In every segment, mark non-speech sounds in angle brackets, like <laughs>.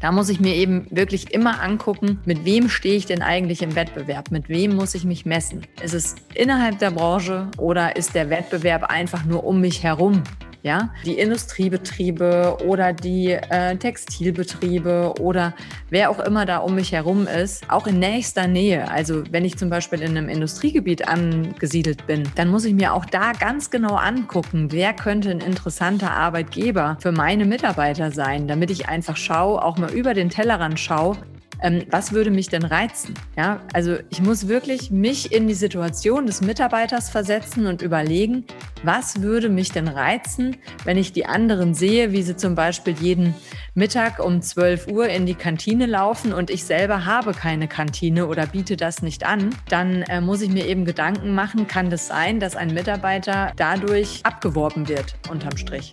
Da muss ich mir eben wirklich immer angucken, mit wem stehe ich denn eigentlich im Wettbewerb? Mit wem muss ich mich messen? Ist es innerhalb der Branche oder ist der Wettbewerb einfach nur um mich herum? Ja, die Industriebetriebe oder die äh, Textilbetriebe oder wer auch immer da um mich herum ist, auch in nächster Nähe. Also wenn ich zum Beispiel in einem Industriegebiet angesiedelt bin, dann muss ich mir auch da ganz genau angucken, wer könnte ein interessanter Arbeitgeber für meine Mitarbeiter sein, damit ich einfach schaue, auch mal über den Tellerrand schaue, ähm, was würde mich denn reizen? Ja, also ich muss wirklich mich in die Situation des Mitarbeiters versetzen und überlegen, was würde mich denn reizen, wenn ich die anderen sehe, wie sie zum Beispiel jeden Mittag um 12 Uhr in die Kantine laufen und ich selber habe keine Kantine oder biete das nicht an, dann äh, muss ich mir eben Gedanken machen, kann das sein, dass ein Mitarbeiter dadurch abgeworben wird unterm Strich.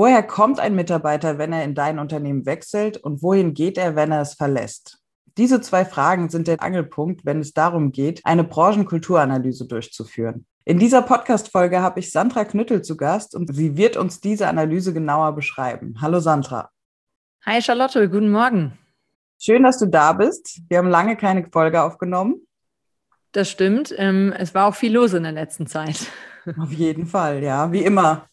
Woher kommt ein Mitarbeiter, wenn er in dein Unternehmen wechselt und wohin geht er, wenn er es verlässt? Diese zwei Fragen sind der Angelpunkt, wenn es darum geht, eine Branchenkulturanalyse durchzuführen. In dieser Podcast-Folge habe ich Sandra Knüttel zu Gast und sie wird uns diese Analyse genauer beschreiben. Hallo Sandra. Hi Charlotte, guten Morgen. Schön, dass du da bist. Wir haben lange keine Folge aufgenommen. Das stimmt. Ähm, es war auch viel los in der letzten Zeit. Auf jeden Fall, ja, wie immer.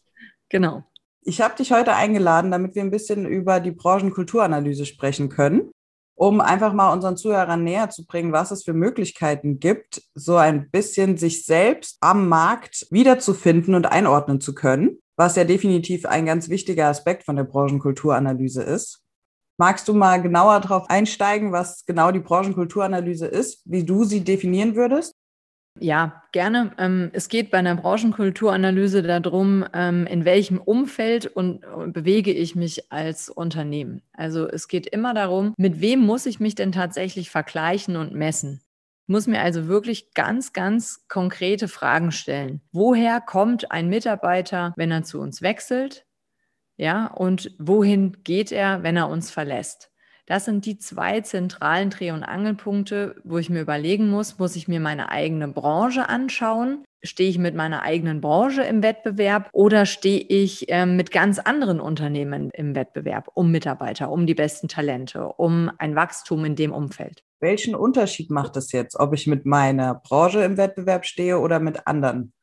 Genau. Ich habe dich heute eingeladen, damit wir ein bisschen über die Branchenkulturanalyse sprechen können, um einfach mal unseren Zuhörern näher zu bringen, was es für Möglichkeiten gibt, so ein bisschen sich selbst am Markt wiederzufinden und einordnen zu können, was ja definitiv ein ganz wichtiger Aspekt von der Branchenkulturanalyse ist. Magst du mal genauer darauf einsteigen, was genau die Branchenkulturanalyse ist, wie du sie definieren würdest? Ja, gerne. Ähm, es geht bei einer Branchenkulturanalyse darum, ähm, in welchem Umfeld und äh, bewege ich mich als Unternehmen. Also es geht immer darum, mit wem muss ich mich denn tatsächlich vergleichen und messen. Ich muss mir also wirklich ganz, ganz konkrete Fragen stellen. Woher kommt ein Mitarbeiter, wenn er zu uns wechselt? Ja, und wohin geht er, wenn er uns verlässt? Das sind die zwei zentralen Dreh- und Angelpunkte, wo ich mir überlegen muss, muss ich mir meine eigene Branche anschauen? Stehe ich mit meiner eigenen Branche im Wettbewerb oder stehe ich äh, mit ganz anderen Unternehmen im Wettbewerb um Mitarbeiter, um die besten Talente, um ein Wachstum in dem Umfeld? Welchen Unterschied macht es jetzt, ob ich mit meiner Branche im Wettbewerb stehe oder mit anderen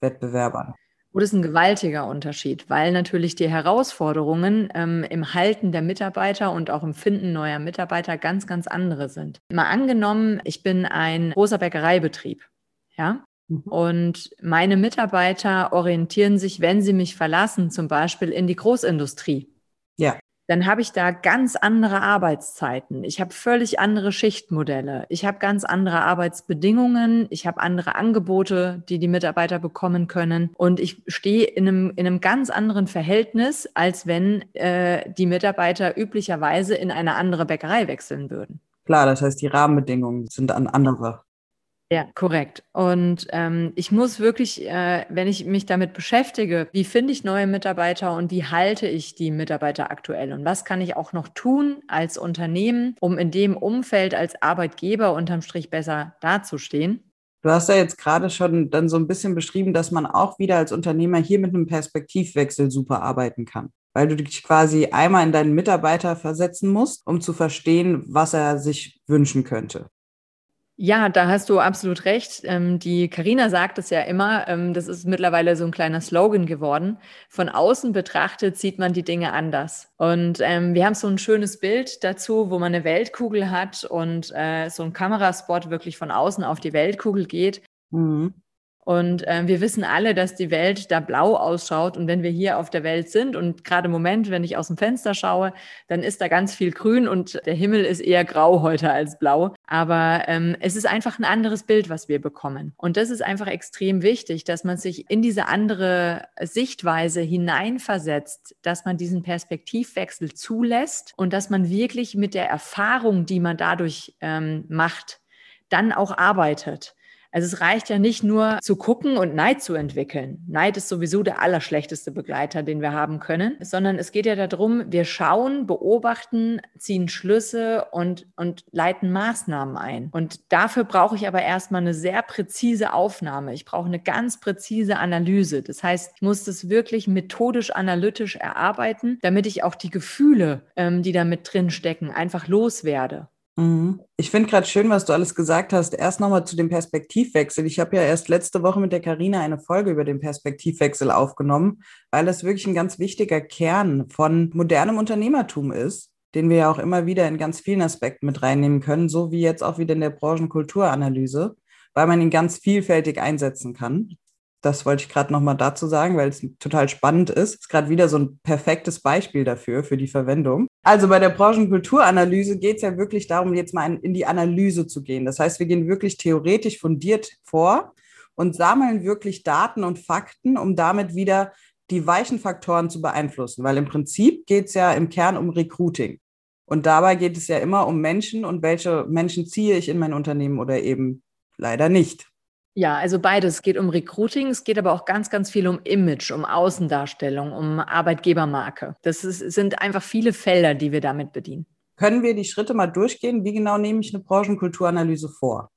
Wettbewerbern? Das ist ein gewaltiger Unterschied, weil natürlich die Herausforderungen ähm, im Halten der Mitarbeiter und auch im Finden neuer Mitarbeiter ganz, ganz andere sind. Mal angenommen, ich bin ein großer Bäckereibetrieb, ja, mhm. und meine Mitarbeiter orientieren sich, wenn sie mich verlassen, zum Beispiel in die Großindustrie. Ja dann habe ich da ganz andere Arbeitszeiten. Ich habe völlig andere Schichtmodelle. Ich habe ganz andere Arbeitsbedingungen. Ich habe andere Angebote, die die Mitarbeiter bekommen können. Und ich stehe in einem, in einem ganz anderen Verhältnis, als wenn äh, die Mitarbeiter üblicherweise in eine andere Bäckerei wechseln würden. Klar, das heißt, die Rahmenbedingungen sind an andere. Ja, korrekt. Und ähm, ich muss wirklich, äh, wenn ich mich damit beschäftige, wie finde ich neue Mitarbeiter und wie halte ich die Mitarbeiter aktuell und was kann ich auch noch tun als Unternehmen, um in dem Umfeld als Arbeitgeber unterm Strich besser dazustehen. Du hast ja jetzt gerade schon dann so ein bisschen beschrieben, dass man auch wieder als Unternehmer hier mit einem Perspektivwechsel super arbeiten kann weil du dich quasi einmal in deinen Mitarbeiter versetzen musst, um zu verstehen, was er sich wünschen könnte. Ja, da hast du absolut recht. Ähm, die Karina sagt es ja immer, ähm, das ist mittlerweile so ein kleiner Slogan geworden. Von außen betrachtet sieht man die Dinge anders. Und ähm, wir haben so ein schönes Bild dazu, wo man eine Weltkugel hat und äh, so ein Kameraspot wirklich von außen auf die Weltkugel geht. Mhm. Und äh, wir wissen alle, dass die Welt da blau ausschaut. Und wenn wir hier auf der Welt sind und gerade im Moment, wenn ich aus dem Fenster schaue, dann ist da ganz viel grün und der Himmel ist eher grau heute als blau. Aber ähm, es ist einfach ein anderes Bild, was wir bekommen. Und das ist einfach extrem wichtig, dass man sich in diese andere Sichtweise hineinversetzt, dass man diesen Perspektivwechsel zulässt und dass man wirklich mit der Erfahrung, die man dadurch ähm, macht, dann auch arbeitet. Also es reicht ja nicht nur zu gucken und Neid zu entwickeln. Neid ist sowieso der allerschlechteste Begleiter, den wir haben können, sondern es geht ja darum, wir schauen, beobachten, ziehen Schlüsse und, und leiten Maßnahmen ein. Und dafür brauche ich aber erstmal eine sehr präzise Aufnahme. Ich brauche eine ganz präzise Analyse. Das heißt, ich muss das wirklich methodisch, analytisch erarbeiten, damit ich auch die Gefühle, ähm, die da mit drin stecken, einfach loswerde. Mhm. Ich finde gerade schön, was du alles gesagt hast. Erst nochmal zu dem Perspektivwechsel. Ich habe ja erst letzte Woche mit der Karina eine Folge über den Perspektivwechsel aufgenommen, weil es wirklich ein ganz wichtiger Kern von modernem Unternehmertum ist, den wir ja auch immer wieder in ganz vielen Aspekten mit reinnehmen können, so wie jetzt auch wieder in der Branchenkulturanalyse, weil man ihn ganz vielfältig einsetzen kann. Das wollte ich gerade nochmal dazu sagen, weil es total spannend ist. Es ist gerade wieder so ein perfektes Beispiel dafür, für die Verwendung. Also bei der Branchenkulturanalyse geht es ja wirklich darum, jetzt mal in die Analyse zu gehen. Das heißt, wir gehen wirklich theoretisch fundiert vor und sammeln wirklich Daten und Fakten, um damit wieder die weichen Faktoren zu beeinflussen. Weil im Prinzip geht es ja im Kern um Recruiting. Und dabei geht es ja immer um Menschen und welche Menschen ziehe ich in mein Unternehmen oder eben leider nicht. Ja, also beides. Es geht um Recruiting, es geht aber auch ganz, ganz viel um Image, um Außendarstellung, um Arbeitgebermarke. Das ist, sind einfach viele Felder, die wir damit bedienen. Können wir die Schritte mal durchgehen? Wie genau nehme ich eine Branchenkulturanalyse vor?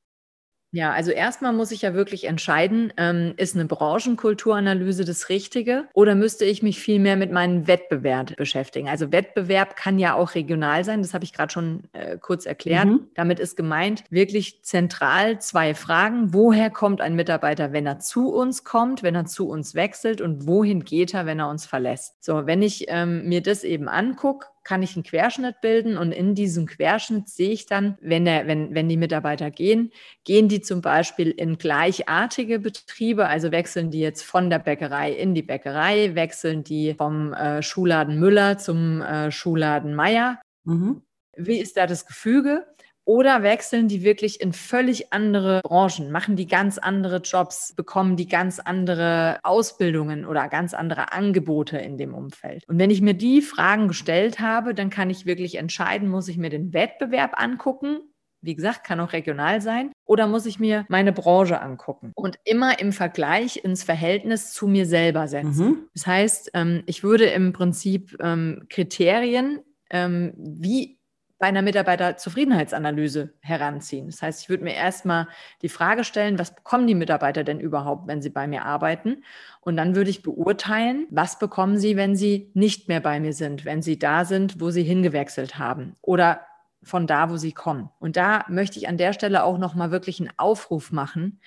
Ja, also erstmal muss ich ja wirklich entscheiden, ähm, ist eine Branchenkulturanalyse das Richtige oder müsste ich mich viel mehr mit meinem Wettbewerb beschäftigen? Also Wettbewerb kann ja auch regional sein, das habe ich gerade schon äh, kurz erklärt. Mhm. Damit ist gemeint, wirklich zentral zwei Fragen. Woher kommt ein Mitarbeiter, wenn er zu uns kommt, wenn er zu uns wechselt und wohin geht er, wenn er uns verlässt? So, wenn ich ähm, mir das eben angucke, kann ich einen Querschnitt bilden und in diesem Querschnitt sehe ich dann, wenn, der, wenn, wenn die Mitarbeiter gehen, gehen die zum Beispiel in gleichartige Betriebe, also wechseln die jetzt von der Bäckerei in die Bäckerei, wechseln die vom äh, Schuhladen Müller zum äh, Schuhladen Meier. Mhm. Wie ist da das Gefüge? Oder wechseln die wirklich in völlig andere Branchen, machen die ganz andere Jobs, bekommen die ganz andere Ausbildungen oder ganz andere Angebote in dem Umfeld? Und wenn ich mir die Fragen gestellt habe, dann kann ich wirklich entscheiden, muss ich mir den Wettbewerb angucken? Wie gesagt, kann auch regional sein. Oder muss ich mir meine Branche angucken und immer im Vergleich ins Verhältnis zu mir selber setzen? Mhm. Das heißt, ähm, ich würde im Prinzip ähm, Kriterien, ähm, wie bei einer Mitarbeiterzufriedenheitsanalyse heranziehen. Das heißt, ich würde mir erstmal die Frage stellen, was bekommen die Mitarbeiter denn überhaupt, wenn sie bei mir arbeiten? Und dann würde ich beurteilen, was bekommen sie, wenn sie nicht mehr bei mir sind, wenn sie da sind, wo sie hingewechselt haben oder von da, wo sie kommen. Und da möchte ich an der Stelle auch nochmal wirklich einen Aufruf machen.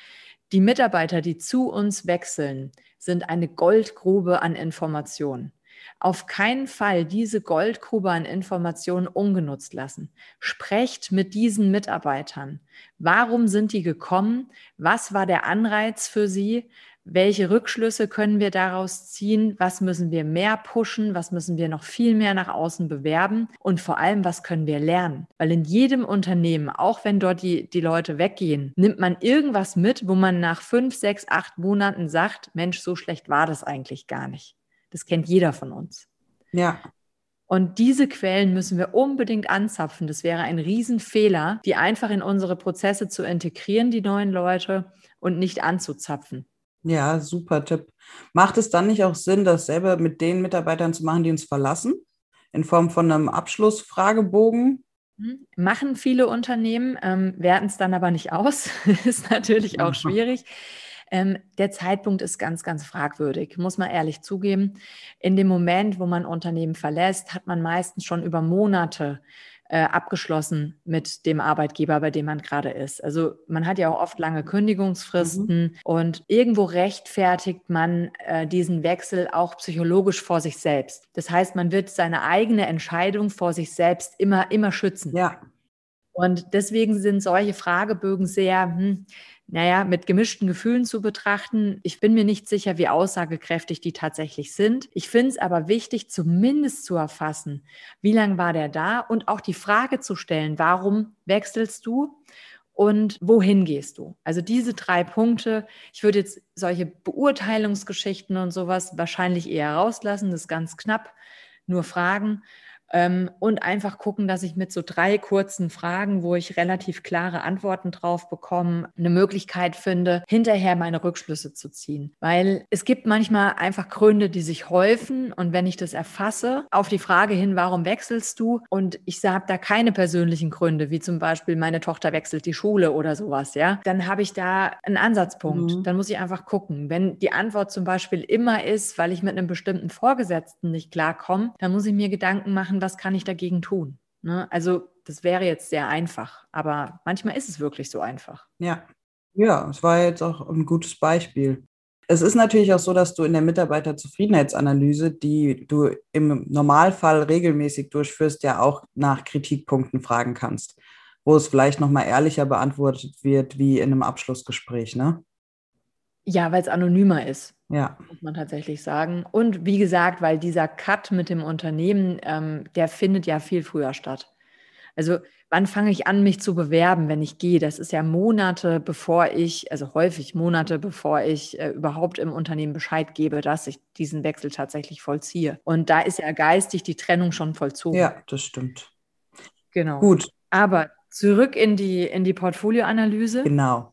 Die Mitarbeiter, die zu uns wechseln, sind eine Goldgrube an Informationen auf keinen Fall diese Goldgrube an Informationen ungenutzt lassen. Sprecht mit diesen Mitarbeitern. Warum sind die gekommen? Was war der Anreiz für sie? Welche Rückschlüsse können wir daraus ziehen? Was müssen wir mehr pushen? Was müssen wir noch viel mehr nach außen bewerben? Und vor allem, was können wir lernen? Weil in jedem Unternehmen, auch wenn dort die, die Leute weggehen, nimmt man irgendwas mit, wo man nach fünf, sechs, acht Monaten sagt, Mensch, so schlecht war das eigentlich gar nicht. Das kennt jeder von uns. Ja. Und diese Quellen müssen wir unbedingt anzapfen. Das wäre ein Riesenfehler, die einfach in unsere Prozesse zu integrieren, die neuen Leute, und nicht anzuzapfen. Ja, super Tipp. Macht es dann nicht auch Sinn, dasselbe mit den Mitarbeitern zu machen, die uns verlassen? In Form von einem Abschlussfragebogen? Hm, machen viele Unternehmen, ähm, werten es dann aber nicht aus. <laughs> ist natürlich auch <laughs> schwierig. Ähm, der Zeitpunkt ist ganz, ganz fragwürdig, muss man ehrlich zugeben. In dem Moment, wo man Unternehmen verlässt, hat man meistens schon über Monate äh, abgeschlossen mit dem Arbeitgeber, bei dem man gerade ist. Also man hat ja auch oft lange Kündigungsfristen mhm. und irgendwo rechtfertigt man äh, diesen Wechsel auch psychologisch vor sich selbst. Das heißt, man wird seine eigene Entscheidung vor sich selbst immer, immer schützen. Ja. Und deswegen sind solche Fragebögen sehr, hm, naja, mit gemischten Gefühlen zu betrachten. Ich bin mir nicht sicher, wie aussagekräftig die tatsächlich sind. Ich finde es aber wichtig, zumindest zu erfassen, wie lange war der da und auch die Frage zu stellen, warum wechselst du? und wohin gehst du? Also diese drei Punkte. Ich würde jetzt solche Beurteilungsgeschichten und sowas wahrscheinlich eher rauslassen, das ist ganz knapp, nur Fragen. Ähm, und einfach gucken, dass ich mit so drei kurzen Fragen, wo ich relativ klare Antworten drauf bekomme, eine Möglichkeit finde, hinterher meine Rückschlüsse zu ziehen. Weil es gibt manchmal einfach Gründe, die sich häufen. Und wenn ich das erfasse, auf die Frage hin, warum wechselst du? Und ich sage da keine persönlichen Gründe, wie zum Beispiel meine Tochter wechselt die Schule oder sowas, ja, dann habe ich da einen Ansatzpunkt. Mhm. Dann muss ich einfach gucken. Wenn die Antwort zum Beispiel immer ist, weil ich mit einem bestimmten Vorgesetzten nicht klarkomme, dann muss ich mir Gedanken machen, machen, was kann ich dagegen tun? Ne? Also das wäre jetzt sehr einfach, aber manchmal ist es wirklich so einfach. Ja, ja, es war jetzt auch ein gutes Beispiel. Es ist natürlich auch so, dass du in der Mitarbeiterzufriedenheitsanalyse, die du im Normalfall regelmäßig durchführst, ja auch nach Kritikpunkten fragen kannst, wo es vielleicht nochmal ehrlicher beantwortet wird wie in einem Abschlussgespräch, ne? Ja, weil es anonymer ist. Ja. Muss man tatsächlich sagen. Und wie gesagt, weil dieser Cut mit dem Unternehmen, ähm, der findet ja viel früher statt. Also wann fange ich an, mich zu bewerben, wenn ich gehe? Das ist ja Monate, bevor ich, also häufig Monate, bevor ich äh, überhaupt im Unternehmen Bescheid gebe, dass ich diesen Wechsel tatsächlich vollziehe. Und da ist ja geistig die Trennung schon vollzogen. Ja, das stimmt. Genau. Gut. Aber zurück in die, in die Portfolioanalyse. Genau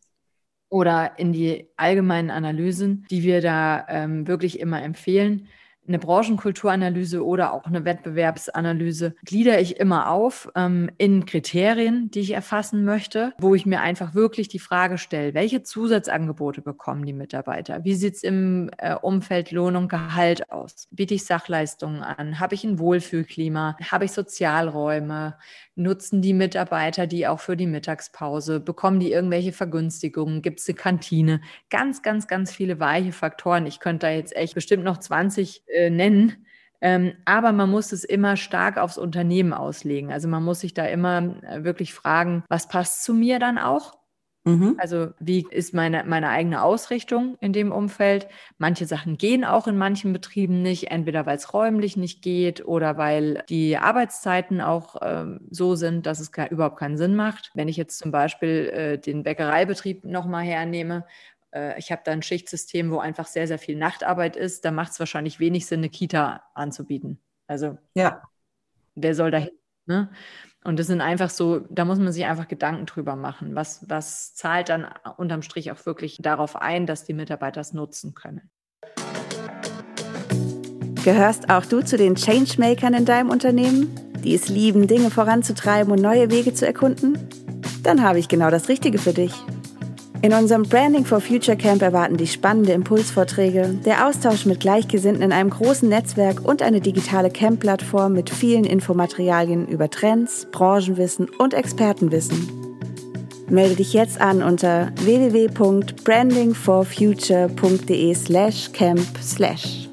oder in die allgemeinen Analysen, die wir da ähm, wirklich immer empfehlen eine Branchenkulturanalyse oder auch eine Wettbewerbsanalyse gliedere ich immer auf ähm, in Kriterien, die ich erfassen möchte, wo ich mir einfach wirklich die Frage stelle, welche Zusatzangebote bekommen die Mitarbeiter? Wie sieht es im äh, Umfeld Lohn und Gehalt aus? Biete ich Sachleistungen an? Habe ich ein Wohlfühlklima? Habe ich Sozialräume? Nutzen die Mitarbeiter die auch für die Mittagspause? Bekommen die irgendwelche Vergünstigungen? Gibt es eine Kantine? Ganz, ganz, ganz viele weiche Faktoren. Ich könnte da jetzt echt bestimmt noch 20 äh, nennen. Ähm, aber man muss es immer stark aufs Unternehmen auslegen. Also man muss sich da immer äh, wirklich fragen, was passt zu mir dann auch? Mhm. Also wie ist meine, meine eigene Ausrichtung in dem Umfeld? Manche Sachen gehen auch in manchen Betrieben nicht, entweder weil es räumlich nicht geht oder weil die Arbeitszeiten auch ähm, so sind, dass es gar, überhaupt keinen Sinn macht. Wenn ich jetzt zum Beispiel äh, den Bäckereibetrieb nochmal hernehme, äh, ich habe da ein Schichtsystem, wo einfach sehr, sehr viel Nachtarbeit ist, da macht es wahrscheinlich wenig Sinn, eine Kita anzubieten. Also ja. wer soll da hin? Ne? Und das sind einfach so, da muss man sich einfach Gedanken drüber machen. Was, was zahlt dann unterm Strich auch wirklich darauf ein, dass die Mitarbeiter es nutzen können? Gehörst auch du zu den Changemakern in deinem Unternehmen, die es lieben, Dinge voranzutreiben und neue Wege zu erkunden? Dann habe ich genau das Richtige für dich. In unserem Branding for Future Camp erwarten dich spannende Impulsvorträge, der Austausch mit Gleichgesinnten in einem großen Netzwerk und eine digitale Camp-Plattform mit vielen Infomaterialien über Trends, Branchenwissen und Expertenwissen. Melde dich jetzt an unter www.brandingforfuture.de/camp/.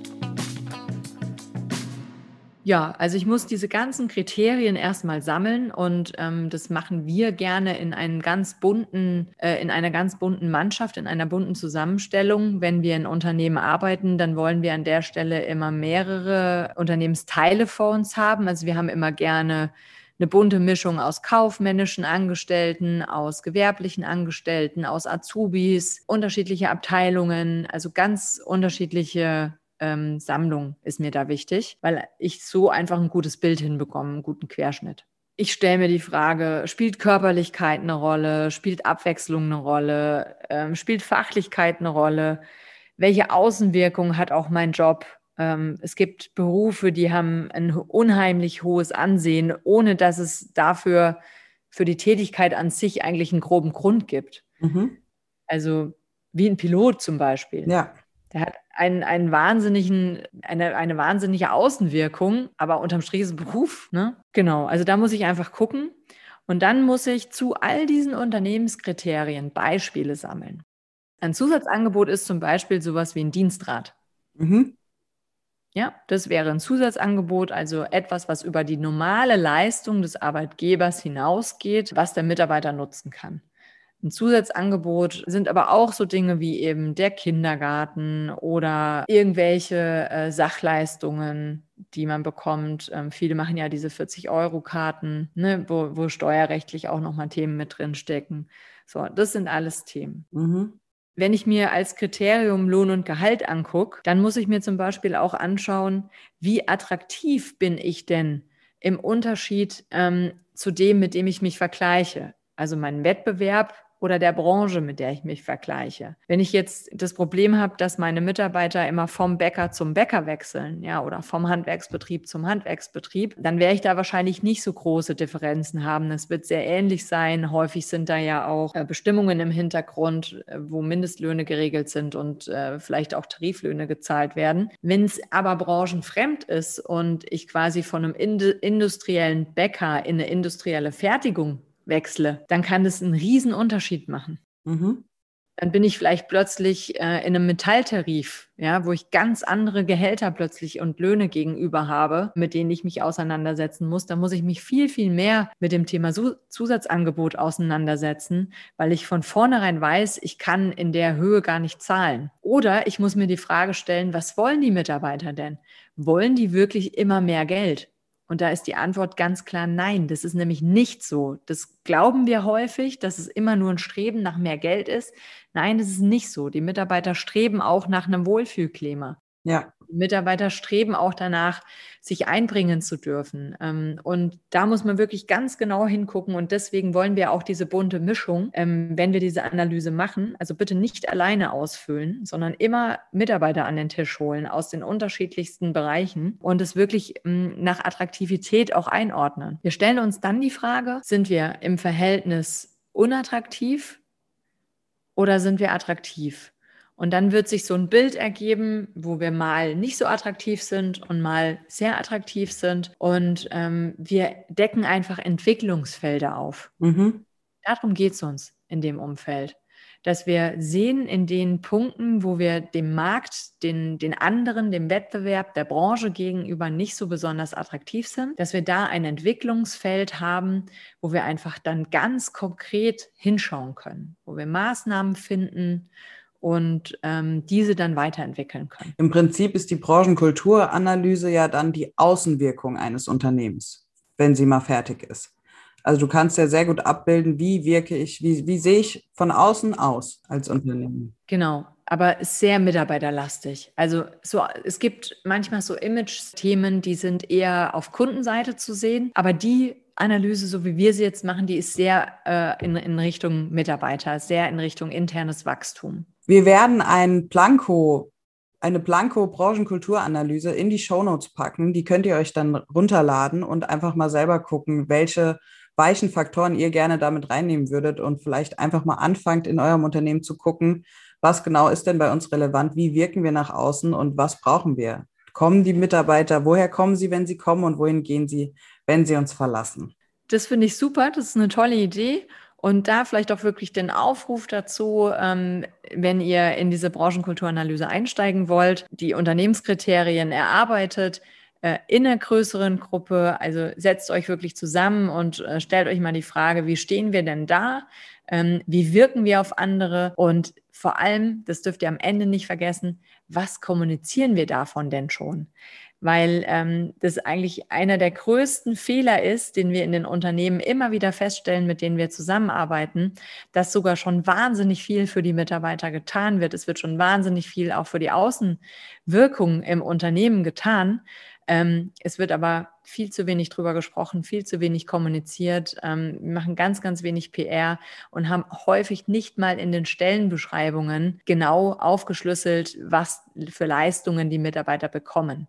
Ja, also ich muss diese ganzen Kriterien erstmal sammeln und ähm, das machen wir gerne in einen ganz bunten, äh, in einer ganz bunten Mannschaft, in einer bunten Zusammenstellung. Wenn wir in Unternehmen arbeiten, dann wollen wir an der Stelle immer mehrere Unternehmensteile vor uns haben. Also wir haben immer gerne eine bunte Mischung aus kaufmännischen Angestellten, aus gewerblichen Angestellten, aus Azubis, unterschiedliche Abteilungen, also ganz unterschiedliche ähm, Sammlung ist mir da wichtig, weil ich so einfach ein gutes Bild hinbekomme, einen guten Querschnitt. Ich stelle mir die Frage, spielt Körperlichkeit eine Rolle, spielt Abwechslung eine Rolle, ähm, spielt Fachlichkeit eine Rolle, welche Außenwirkung hat auch mein Job? Ähm, es gibt Berufe, die haben ein unheimlich hohes Ansehen, ohne dass es dafür für die Tätigkeit an sich eigentlich einen groben Grund gibt. Mhm. Also wie ein Pilot zum Beispiel. Ja. Der hat einen, einen wahnsinnigen, eine, eine wahnsinnige Außenwirkung, aber unterm Strich ist ein Beruf. Ne? Genau, also da muss ich einfach gucken. Und dann muss ich zu all diesen Unternehmenskriterien Beispiele sammeln. Ein Zusatzangebot ist zum Beispiel sowas wie ein Dienstrat. Mhm. Ja, das wäre ein Zusatzangebot, also etwas, was über die normale Leistung des Arbeitgebers hinausgeht, was der Mitarbeiter nutzen kann. Ein Zusatzangebot sind aber auch so Dinge wie eben der Kindergarten oder irgendwelche äh, Sachleistungen, die man bekommt. Ähm, viele machen ja diese 40-Euro-Karten, ne, wo, wo steuerrechtlich auch nochmal Themen mit drin stecken. So, das sind alles Themen. Mhm. Wenn ich mir als Kriterium Lohn und Gehalt angucke, dann muss ich mir zum Beispiel auch anschauen, wie attraktiv bin ich denn im Unterschied ähm, zu dem, mit dem ich mich vergleiche. Also mein Wettbewerb oder der Branche, mit der ich mich vergleiche. Wenn ich jetzt das Problem habe, dass meine Mitarbeiter immer vom Bäcker zum Bäcker wechseln, ja, oder vom Handwerksbetrieb zum Handwerksbetrieb, dann werde ich da wahrscheinlich nicht so große Differenzen haben. Es wird sehr ähnlich sein. Häufig sind da ja auch äh, Bestimmungen im Hintergrund, äh, wo Mindestlöhne geregelt sind und äh, vielleicht auch Tariflöhne gezahlt werden. Wenn es aber branchenfremd ist und ich quasi von einem industriellen Bäcker in eine industrielle Fertigung wechsle, dann kann das einen riesen Unterschied machen. Mhm. Dann bin ich vielleicht plötzlich äh, in einem Metalltarif, ja, wo ich ganz andere Gehälter plötzlich und Löhne gegenüber habe, mit denen ich mich auseinandersetzen muss. Da muss ich mich viel, viel mehr mit dem Thema Zusatzangebot auseinandersetzen, weil ich von vornherein weiß, ich kann in der Höhe gar nicht zahlen. Oder ich muss mir die Frage stellen, was wollen die Mitarbeiter denn? Wollen die wirklich immer mehr Geld? Und da ist die Antwort ganz klar nein. Das ist nämlich nicht so. Das glauben wir häufig, dass es immer nur ein Streben nach mehr Geld ist. Nein, das ist nicht so. Die Mitarbeiter streben auch nach einem Wohlfühlklima. Ja. Mitarbeiter streben auch danach, sich einbringen zu dürfen. Ähm, und da muss man wirklich ganz genau hingucken. Und deswegen wollen wir auch diese bunte Mischung, ähm, wenn wir diese Analyse machen, also bitte nicht alleine ausfüllen, sondern immer Mitarbeiter an den Tisch holen aus den unterschiedlichsten Bereichen und es wirklich ähm, nach Attraktivität auch einordnen. Wir stellen uns dann die Frage, sind wir im Verhältnis unattraktiv oder sind wir attraktiv? Und dann wird sich so ein Bild ergeben, wo wir mal nicht so attraktiv sind und mal sehr attraktiv sind. Und ähm, wir decken einfach Entwicklungsfelder auf. Mhm. Darum geht es uns in dem Umfeld. Dass wir sehen in den Punkten, wo wir dem Markt, den, den anderen, dem Wettbewerb der Branche gegenüber nicht so besonders attraktiv sind, dass wir da ein Entwicklungsfeld haben, wo wir einfach dann ganz konkret hinschauen können, wo wir Maßnahmen finden, und ähm, diese dann weiterentwickeln können. Im Prinzip ist die Branchenkulturanalyse ja dann die Außenwirkung eines Unternehmens, wenn sie mal fertig ist. Also du kannst ja sehr gut abbilden, wie wirke ich, wie, wie sehe ich von außen aus als Unternehmen. Genau, aber sehr mitarbeiterlastig. Also so, es gibt manchmal so Image-Themen, die sind eher auf Kundenseite zu sehen, aber die Analyse, so wie wir sie jetzt machen, die ist sehr äh, in, in Richtung Mitarbeiter, sehr in Richtung internes Wachstum. Wir werden ein Blanko, eine Blanko-Branchenkulturanalyse in die Shownotes packen. Die könnt ihr euch dann runterladen und einfach mal selber gucken, welche weichen Faktoren ihr gerne damit reinnehmen würdet und vielleicht einfach mal anfangt, in eurem Unternehmen zu gucken, was genau ist denn bei uns relevant, wie wirken wir nach außen und was brauchen wir. Kommen die Mitarbeiter, woher kommen sie, wenn sie kommen und wohin gehen sie, wenn sie uns verlassen? Das finde ich super, das ist eine tolle Idee. Und da vielleicht auch wirklich den Aufruf dazu, ähm, wenn ihr in diese Branchenkulturanalyse einsteigen wollt, die Unternehmenskriterien erarbeitet, äh, in einer größeren Gruppe, also setzt euch wirklich zusammen und äh, stellt euch mal die Frage, wie stehen wir denn da? Ähm, wie wirken wir auf andere? Und vor allem, das dürft ihr am Ende nicht vergessen, was kommunizieren wir davon denn schon? Weil ähm, das eigentlich einer der größten Fehler ist, den wir in den Unternehmen immer wieder feststellen, mit denen wir zusammenarbeiten, dass sogar schon wahnsinnig viel für die Mitarbeiter getan wird. Es wird schon wahnsinnig viel auch für die Außenwirkung im Unternehmen getan. Ähm, es wird aber viel zu wenig drüber gesprochen, viel zu wenig kommuniziert. Ähm, wir machen ganz, ganz wenig PR und haben häufig nicht mal in den Stellenbeschreibungen genau aufgeschlüsselt, was für Leistungen die Mitarbeiter bekommen.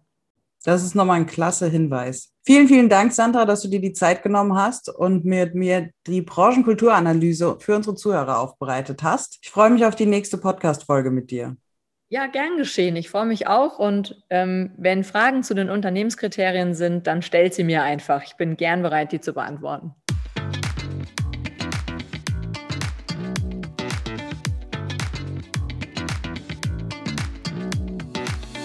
Das ist nochmal ein klasse Hinweis. Vielen, vielen Dank, Sandra, dass du dir die Zeit genommen hast und mit mir die Branchenkulturanalyse für unsere Zuhörer aufbereitet hast. Ich freue mich auf die nächste Podcast-Folge mit dir. Ja, gern geschehen. Ich freue mich auch. Und ähm, wenn Fragen zu den Unternehmenskriterien sind, dann stellt sie mir einfach. Ich bin gern bereit, die zu beantworten.